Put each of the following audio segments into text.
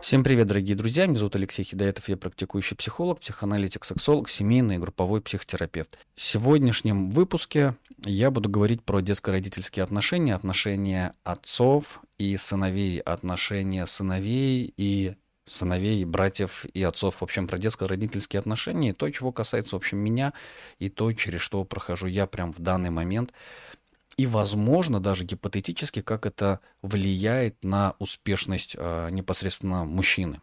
Всем привет, дорогие друзья. Меня зовут Алексей Хидаетов. Я практикующий психолог, психоаналитик, сексолог, семейный и групповой психотерапевт. В сегодняшнем выпуске я буду говорить про детско-родительские отношения, отношения отцов и сыновей, отношения сыновей и сыновей, братьев и отцов, в общем, про детско-родительские отношения, и то, чего касается, в общем, меня, и то, через что прохожу я прям в данный момент – и, возможно, даже гипотетически, как это влияет на успешность э, непосредственно мужчины.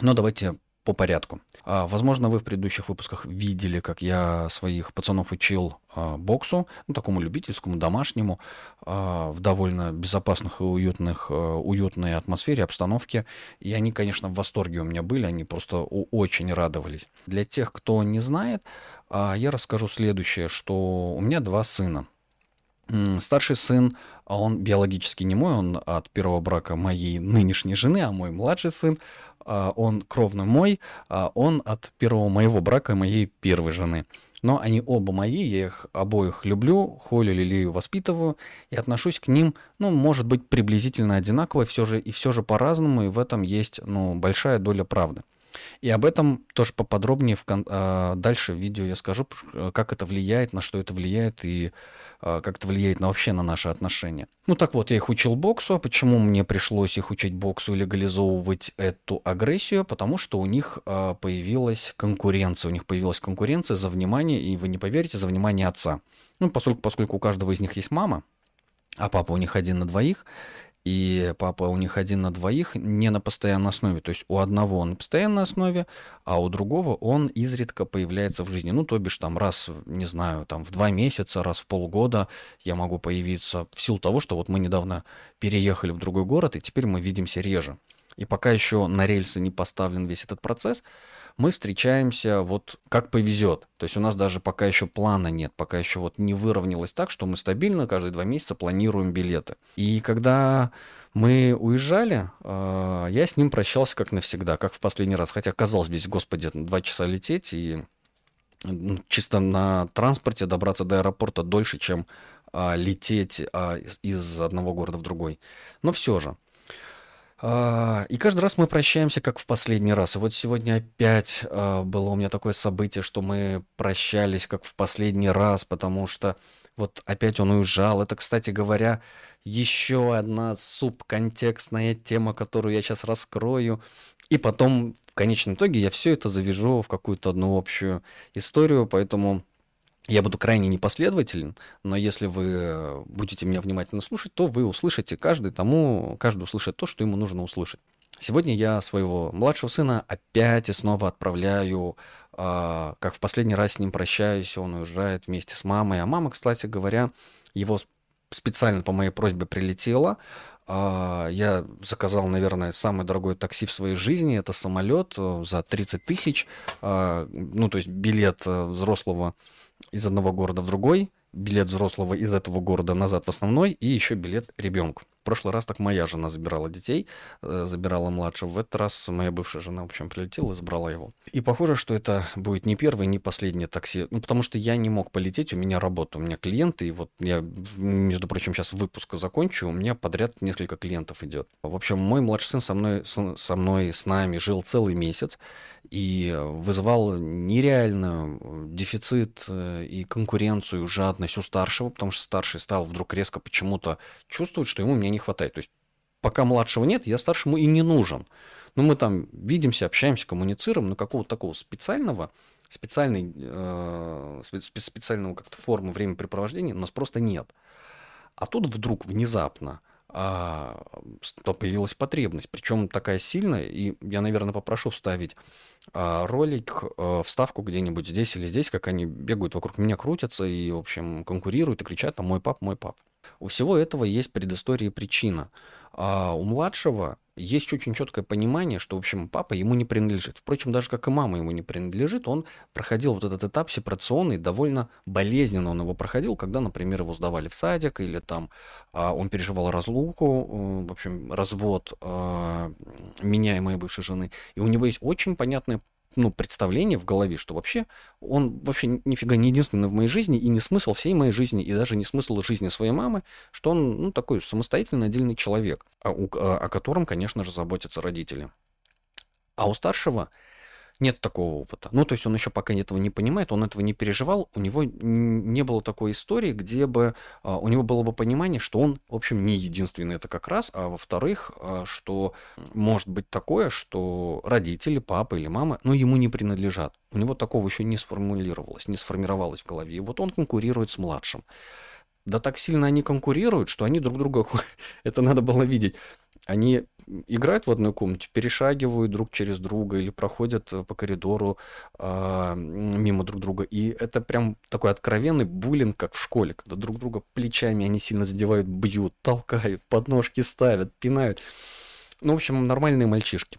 Но давайте по порядку. А, возможно, вы в предыдущих выпусках видели, как я своих пацанов учил а, боксу, ну, такому любительскому, домашнему, а, в довольно безопасных и уютных, а, уютной атмосфере, обстановке. И они, конечно, в восторге у меня были, они просто очень радовались. Для тех, кто не знает, а, я расскажу следующее, что у меня два сына. Старший сын, а он биологически не мой, он от первого брака моей нынешней жены, а мой младший сын, а, он кровно мой, а он от первого моего брака моей первой жены. Но они оба мои, я их обоих люблю, холю, лелею, воспитываю и отношусь к ним, ну, может быть, приблизительно одинаково, все же, и все же по-разному, и в этом есть, ну, большая доля правды. И об этом тоже поподробнее в дальше в видео я скажу, как это влияет, на что это влияет и а, как это влияет на вообще на наши отношения. Ну так вот, я их учил боксу. А почему мне пришлось их учить боксу и легализовывать эту агрессию? Потому что у них а, появилась конкуренция. У них появилась конкуренция за внимание, и вы не поверите, за внимание отца. Ну, поскольку, поскольку у каждого из них есть мама, а папа у них один на двоих, и папа у них один на двоих не на постоянной основе. То есть у одного он на постоянной основе, а у другого он изредка появляется в жизни. Ну, то бишь там раз, не знаю, там в два месяца, раз в полгода я могу появиться в силу того, что вот мы недавно переехали в другой город, и теперь мы видимся реже. И пока еще на рельсы не поставлен весь этот процесс, мы встречаемся вот как повезет. То есть у нас даже пока еще плана нет, пока еще вот не выровнялось так, что мы стабильно каждые два месяца планируем билеты. И когда мы уезжали, э, я с ним прощался как навсегда, как в последний раз. Хотя, казалось бы, господи, два часа лететь и ну, чисто на транспорте добраться до аэропорта дольше, чем а, лететь а, из, одного города в другой. Но все же, и каждый раз мы прощаемся, как в последний раз. И вот сегодня опять а, было у меня такое событие, что мы прощались, как в последний раз, потому что вот опять он уезжал. Это, кстати говоря, еще одна субконтекстная тема, которую я сейчас раскрою. И потом, в конечном итоге, я все это завяжу в какую-то одну общую историю, поэтому я буду крайне непоследователен, но если вы будете меня внимательно слушать, то вы услышите каждый тому, каждый услышит то, что ему нужно услышать. Сегодня я своего младшего сына опять и снова отправляю, э, как в последний раз с ним прощаюсь, он уезжает вместе с мамой. А мама, кстати говоря, его специально по моей просьбе прилетела. Э, я заказал, наверное, самое дорогое такси в своей жизни. Это самолет э, за 30 тысяч. Э, ну, то есть билет э, взрослого из одного города в другой, билет взрослого из этого города назад в основной и еще билет ребенку. В прошлый раз так моя жена забирала детей, э, забирала младшего. В этот раз моя бывшая жена, в общем, прилетела и забрала его. И похоже, что это будет не первое, не последнее такси. Ну, потому что я не мог полететь, у меня работа, у меня клиенты. И вот я, между прочим, сейчас выпуск закончу, у меня подряд несколько клиентов идет. В общем, мой младший сын со мной, со мной, с нами жил целый месяц и вызывал нереальную дефицит э, и конкуренцию, жадность у старшего, потому что старший стал вдруг резко почему-то чувствовать, что ему меня не хватает. То есть пока младшего нет, я старшему и не нужен. Ну, мы там видимся, общаемся, коммуницируем, но какого-то такого специального, специальной, э, специального как-то формы времяпрепровождения у нас просто нет. А тут вдруг внезапно а, появилась потребность, причем такая сильная, и я, наверное, попрошу вставить а, ролик, а, вставку где-нибудь здесь или здесь, как они бегают вокруг меня, крутятся и, в общем, конкурируют и кричат там «мой пап, мой пап». У всего этого есть предыстория и причина. А у младшего есть очень четкое понимание, что, в общем, папа ему не принадлежит. Впрочем, даже как и мама ему не принадлежит, он проходил вот этот этап сепарационный, довольно болезненно он его проходил, когда, например, его сдавали в садик, или там а, он переживал разлуку, э, в общем, развод а, меня и моей бывшей жены. И у него есть очень понятное ну, представление в голове, что вообще он вообще нифига не единственный в моей жизни, и не смысл всей моей жизни, и даже не смысл жизни своей мамы, что он, ну, такой самостоятельный отдельный человек, о, а о, о котором, конечно же, заботятся родители. А у старшего нет такого опыта. Ну, то есть он еще пока этого не понимает, он этого не переживал, у него не было такой истории, где бы а, у него было бы понимание, что он, в общем, не единственный это как раз, а во-вторых, а, что может быть такое, что родители, папа или мама, ну, ему не принадлежат. У него такого еще не сформулировалось, не сформировалось в голове. И вот он конкурирует с младшим. Да так сильно они конкурируют, что они друг друга, это надо было видеть, они играют в одной комнате, перешагивают друг через друга или проходят э, по коридору э, мимо друг друга. И это прям такой откровенный буллинг, как в школе, когда друг друга плечами они сильно задевают, бьют, толкают, подножки ставят, пинают. Ну, в общем, нормальные мальчишки.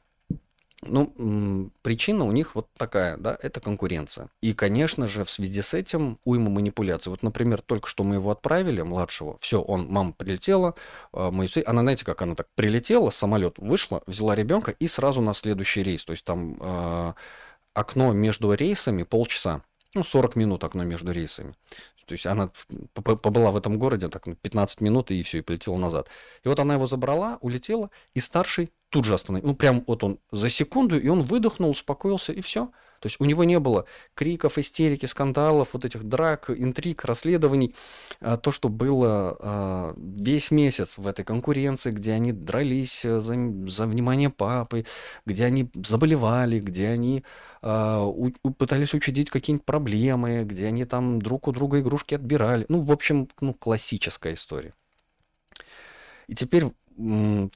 Ну, причина у них вот такая, да, это конкуренция. И, конечно же, в связи с этим уйма манипуляций. Вот, например, только что мы его отправили, младшего, все, он, мама прилетела, а, мы, она, знаете, как она так прилетела, самолет вышла, взяла ребенка и сразу на следующий рейс. То есть там э, окно между рейсами полчаса, ну, 40 минут окно между рейсами. То есть она побыла в этом городе так 15 минут и все, и полетела назад. И вот она его забрала, улетела, и старший тут же остановил. Ну, прям вот он за секунду, и он выдохнул, успокоился, и все. То есть у него не было криков, истерики, скандалов, вот этих драк, интриг, расследований. А то, что было а, весь месяц в этой конкуренции, где они дрались э, за, за внимание папы, где они заболевали, где они а, пытались учудить какие-нибудь проблемы, где они там друг у друга игрушки отбирали. Ну, в общем, ну, классическая история. И теперь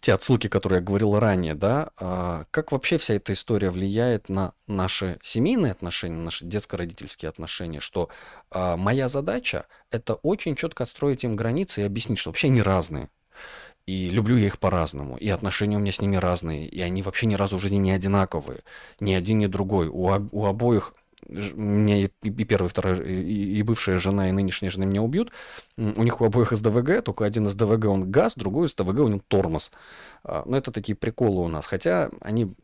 те отсылки, которые я говорил ранее, да, а, как вообще вся эта история влияет на наши семейные отношения, наши детско-родительские отношения, что а, моя задача это очень четко отстроить им границы и объяснить, что вообще они разные. И люблю я их по-разному, и отношения у меня с ними разные, и они вообще ни разу в жизни не одинаковые, ни один, ни другой. У, у обоих меня и, и первая, и вторая, и, бывшая жена, и нынешняя жена меня убьют. У них у обоих СДВГ, только один из ДВГ он газ, другой из ДВГ у него тормоз. А, Но ну, это такие приколы у нас. Хотя они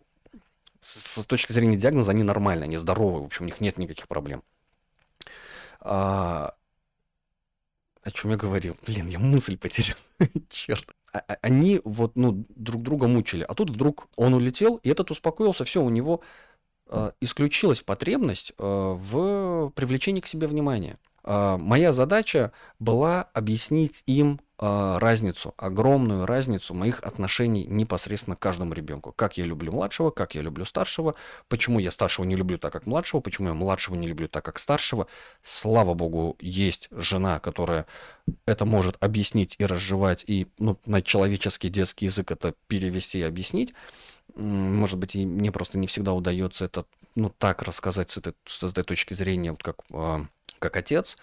с точки зрения диагноза, они нормальные, они здоровые, в общем, у них нет никаких проблем. А, о чем я говорил? Блин, я мысль потерял. Черт. А, а, они вот, ну, друг друга мучили. А тут вдруг он улетел, и этот успокоился, все, у него исключилась потребность э, в привлечении к себе внимания. Э, моя задача была объяснить им разницу, огромную разницу моих отношений непосредственно к каждому ребенку. Как я люблю младшего, как я люблю старшего, почему я старшего не люблю так, как младшего, почему я младшего не люблю так, как старшего. Слава богу, есть жена, которая это может объяснить и разжевать, и ну, на человеческий детский язык это перевести и объяснить может быть, и мне просто не всегда удается это, ну, так рассказать с этой, с этой точки зрения, вот как, а, как отец,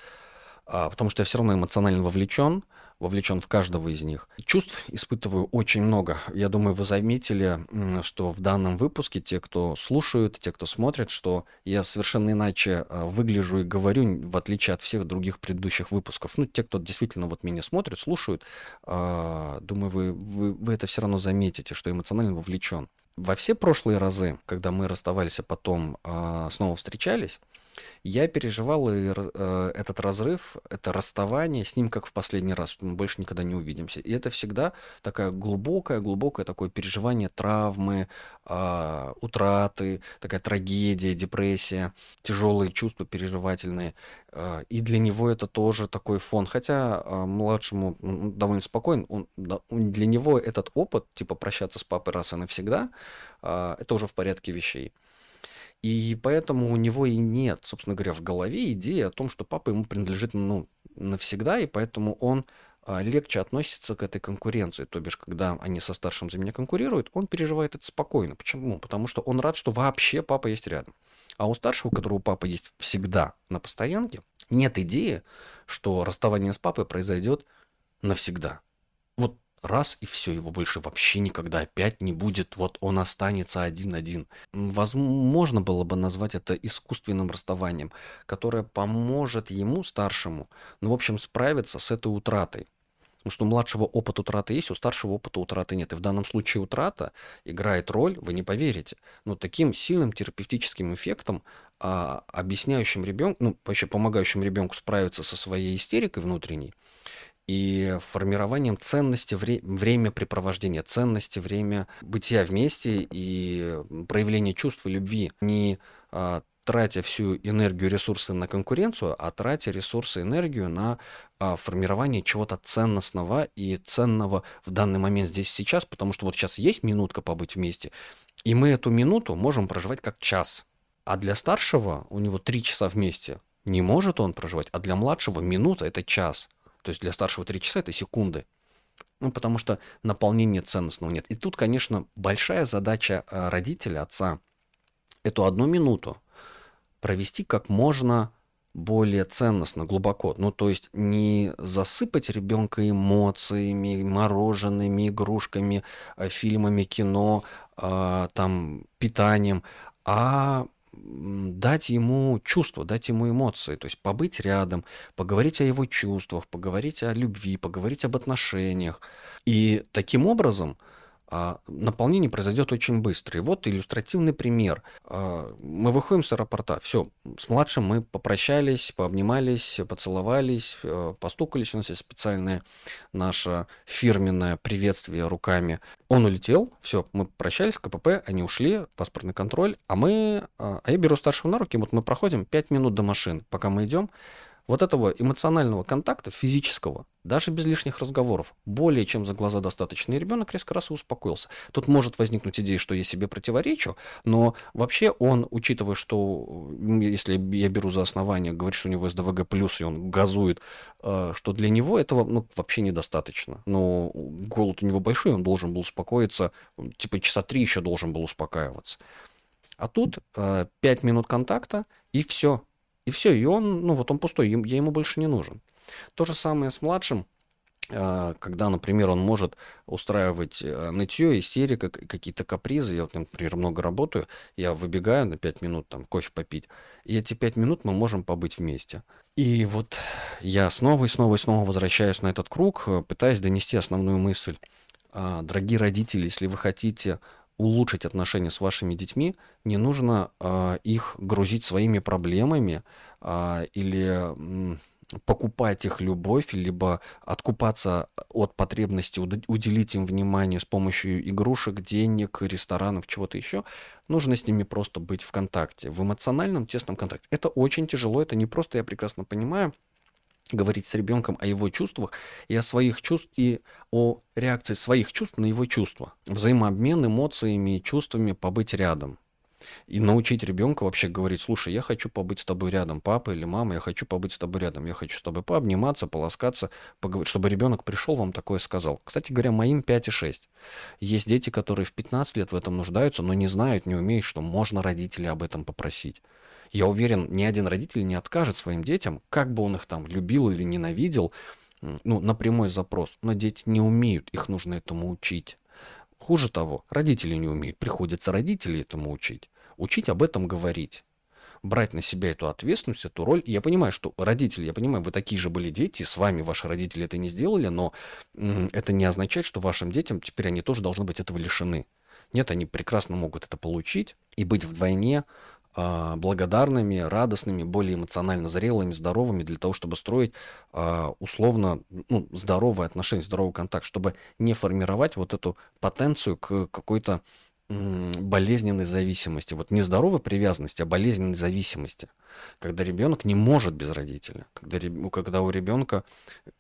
а, потому что я все равно эмоционально вовлечен, вовлечен в каждого из них. Чувств испытываю очень много. Я думаю, вы заметили, что в данном выпуске те, кто слушают, те, кто смотрят, что я совершенно иначе а, выгляжу и говорю, в отличие от всех других предыдущих выпусков. Ну, те, кто действительно вот меня смотрят, слушают, думаю, вы, вы, вы это все равно заметите, что эмоционально вовлечен. Во все прошлые разы, когда мы расставались, а потом э, снова встречались, я переживал и, э, этот разрыв, это расставание с ним как в последний раз, что мы больше никогда не увидимся. И это всегда такая глубокое, глубокое такое переживание травмы, э, утраты, такая трагедия, депрессия, тяжелые чувства переживательные. Э, и для него это тоже такой фон. Хотя э, младшему он довольно спокоен, он, да, для него этот опыт, типа прощаться с папой раз и навсегда, э, это уже в порядке вещей. И поэтому у него и нет, собственно говоря, в голове идеи о том, что папа ему принадлежит ну, навсегда, и поэтому он а, легче относится к этой конкуренции. То бишь, когда они со старшим за меня конкурируют, он переживает это спокойно. Почему? Потому что он рад, что вообще папа есть рядом. А у старшего, у которого папа есть всегда на постоянке, нет идеи, что расставание с папой произойдет навсегда. Вот раз и все, его больше вообще никогда опять не будет, вот он останется один-один. Возможно было бы назвать это искусственным расставанием, которое поможет ему, старшему, ну, в общем, справиться с этой утратой. Потому что у младшего опыт утраты есть, у старшего опыта утраты нет. И в данном случае утрата играет роль, вы не поверите, но таким сильным терапевтическим эффектом, а, объясняющим ребенку, ну, вообще помогающим ребенку справиться со своей истерикой внутренней, и формированием ценности вре- времяпрепровождения, ценности время бытия вместе и проявления чувств и любви. Не а, тратя всю энергию, ресурсы на конкуренцию, а тратя ресурсы, энергию на а, формирование чего-то ценностного и ценного в данный момент здесь сейчас, потому что вот сейчас есть минутка побыть вместе, и мы эту минуту можем проживать как час. А для старшего у него три часа вместе не может он проживать, а для младшего минута это час. То есть для старшего три часа это секунды. Ну, потому что наполнения ценностного нет. И тут, конечно, большая задача а, родителя, отца, эту одну минуту провести как можно более ценностно, глубоко. Ну, то есть не засыпать ребенка эмоциями, мороженными, игрушками, э, фильмами, кино, э, там, питанием, а дать ему чувства, дать ему эмоции, то есть побыть рядом, поговорить о его чувствах, поговорить о любви, поговорить об отношениях. И таким образом наполнение произойдет очень быстро. И вот иллюстративный пример. А, мы выходим с аэропорта, все, с младшим мы попрощались, пообнимались, поцеловались, э, постукались, у нас есть специальное наше фирменное приветствие руками. Он улетел, все, мы прощались, КПП, они ушли, паспортный контроль, а мы, а, а я беру старшего на руки, вот мы проходим 5 минут до машин, пока мы идем, вот этого эмоционального контакта, физического, даже без лишних разговоров, более чем за глаза достаточно, и ребенок резко раз и успокоился. Тут может возникнуть идея, что я себе противоречу, но вообще он, учитывая, что, если я беру за основание, говорит, что у него СДВГ плюс, и он газует, э, что для него этого ну, вообще недостаточно. Но голод у него большой, он должен был успокоиться, типа часа три еще должен был успокаиваться. А тут э, 5 минут контакта, и все, и все, и он, ну вот он пустой, я ему больше не нужен. То же самое с младшим, а, когда, например, он может устраивать э, нытье, истерика, какие-то капризы. Я вот, например, много работаю, я выбегаю на 5 минут там кофе попить, и эти 5 минут мы можем побыть вместе. И вот я снова и снова и снова возвращаюсь на этот круг, э, пытаясь донести основную мысль. А, дорогие родители, если вы хотите улучшить отношения с вашими детьми, не нужно э, их грузить своими проблемами э, или э, покупать их любовь, либо откупаться от потребности уделить им внимание с помощью игрушек, денег, ресторанов, чего-то еще. Нужно с ними просто быть в контакте, в эмоциональном тесном контакте. Это очень тяжело, это не просто, я прекрасно понимаю, говорить с ребенком о его чувствах и о своих чувствах, и о реакции своих чувств на его чувства. Взаимообмен эмоциями и чувствами, побыть рядом. И научить ребенка вообще говорить, слушай, я хочу побыть с тобой рядом, папа или мама, я хочу побыть с тобой рядом, я хочу с тобой пообниматься, полоскаться, поговорить, чтобы ребенок пришел, вам такое сказал. Кстати говоря, моим 5 и 6. Есть дети, которые в 15 лет в этом нуждаются, но не знают, не умеют, что можно родителей об этом попросить. Я уверен, ни один родитель не откажет своим детям, как бы он их там любил или ненавидел, ну, на прямой запрос. Но дети не умеют, их нужно этому учить. Хуже того, родители не умеют, приходится родителей этому учить. Учить об этом говорить брать на себя эту ответственность, эту роль. Я понимаю, что родители, я понимаю, вы такие же были дети, с вами ваши родители это не сделали, но это не означает, что вашим детям теперь они тоже должны быть этого лишены. Нет, они прекрасно могут это получить и быть вдвойне благодарными, радостными, более эмоционально зрелыми, здоровыми для того, чтобы строить а, условно ну, здоровые отношения, здоровый контакт, чтобы не формировать вот эту потенцию к какой-то болезненной зависимости. Вот не здоровой привязанности, а болезненной зависимости. Когда ребенок не может без родителя. Когда, когда у ребенка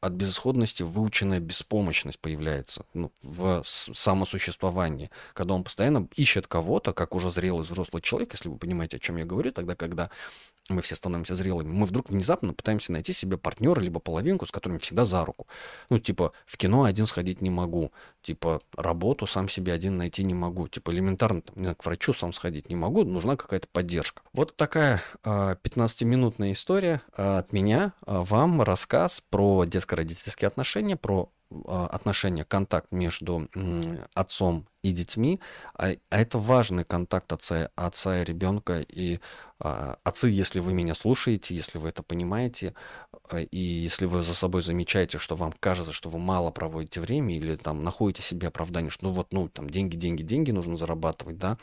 от безысходности выученная беспомощность появляется ну, в самосуществовании. Когда он постоянно ищет кого-то, как уже зрелый взрослый человек, если вы понимаете, о чем я говорю, тогда, когда мы все становимся зрелыми, мы вдруг внезапно пытаемся найти себе партнера, либо половинку, с которым всегда за руку. Ну, типа, в кино один сходить не могу, типа, работу сам себе один найти не могу, типа, элементарно там, к врачу сам сходить не могу, нужна какая-то поддержка. Вот такая э, а, 15-минутная история э, от меня, э, вам рассказ про детско-родительские отношения, про а, отношения, контакт между отцом и детьми, а, а это важный контакт отца, отца и ребенка. И а, отцы, если вы меня слушаете, если вы это понимаете, а, и если вы за собой замечаете, что вам кажется, что вы мало проводите время, или там находите себе оправдание, что ну вот, ну, там, деньги, деньги, деньги нужно зарабатывать, да,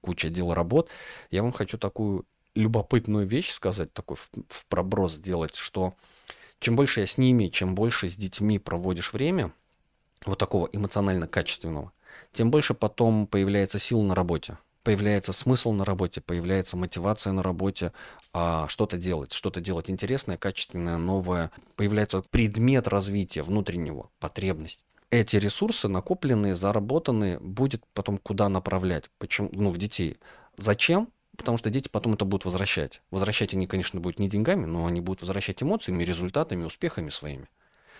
куча дел, работ, я вам хочу такую любопытную вещь сказать, такой в, в проброс сделать, что Чем больше я с ними, чем больше с детьми проводишь время, вот такого эмоционально качественного, тем больше потом появляется сил на работе появляется смысл на работе, появляется мотивация на работе, а, что-то делать, что-то делать интересное, качественное, новое, появляется предмет развития внутреннего, потребность. Эти ресурсы, накопленные, заработанные, будет потом куда направлять? Почему? Ну, в детей. Зачем? Потому что дети потом это будут возвращать. Возвращать они, конечно, будут не деньгами, но они будут возвращать эмоциями, результатами, успехами своими.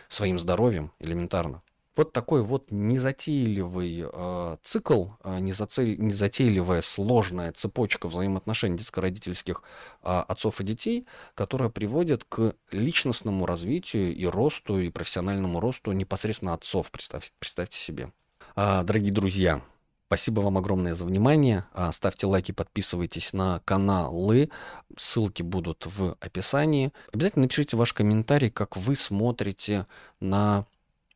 Своим здоровьем элементарно. Вот такой вот незатейливый э, цикл, э, незацель, незатейливая сложная цепочка взаимоотношений детско-родительских э, отцов и детей, которая приводит к личностному развитию и росту, и профессиональному росту непосредственно отцов, представь, представьте себе. Э, дорогие друзья, Спасибо вам огромное за внимание. А, ставьте лайки, подписывайтесь на каналы. Ссылки будут в описании. Обязательно напишите ваш комментарий, как вы смотрите на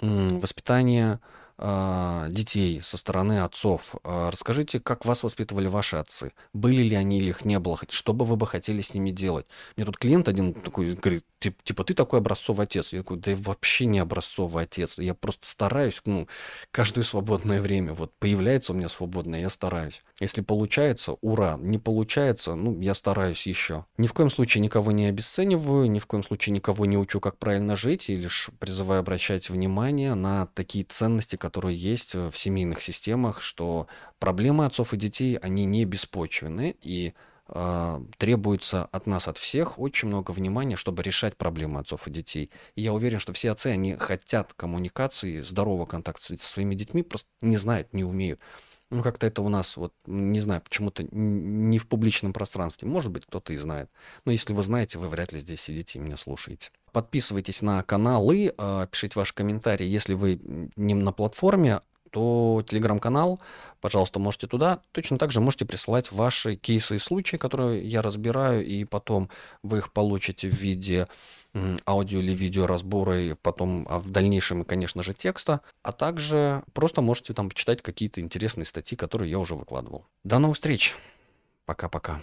воспитание а, детей со стороны отцов. А, расскажите, как вас воспитывали ваши отцы? Были ли они или их не было? Что бы вы бы хотели с ними делать? Мне тут клиент один такой говорит, типа, ты такой образцовый отец. Я такой, да я вообще не образцовый отец. Я просто стараюсь, ну, каждое свободное время. Вот появляется у меня свободное, я стараюсь. Если получается, ура. Не получается, ну, я стараюсь еще. Ни в коем случае никого не обесцениваю, ни в коем случае никого не учу, как правильно жить, и лишь призываю обращать внимание на такие ценности, которые есть в семейных системах, что проблемы отцов и детей, они не беспочвены, и требуется от нас, от всех, очень много внимания, чтобы решать проблемы отцов и детей. И я уверен, что все отцы, они хотят коммуникации, здорового контакта со своими детьми, просто не знают, не умеют. Ну, как-то это у нас, вот, не знаю, почему-то не в публичном пространстве. Может быть, кто-то и знает. Но если вы знаете, вы вряд ли здесь сидите и меня слушаете. Подписывайтесь на каналы, а, пишите ваши комментарии, если вы не на платформе, то телеграм-канал, пожалуйста, можете туда. Точно так же можете присылать ваши кейсы и случаи, которые я разбираю, и потом вы их получите в виде аудио или видео разбора, и потом а в дальнейшем, конечно же, текста, а также просто можете там почитать какие-то интересные статьи, которые я уже выкладывал. До новых встреч! Пока-пока.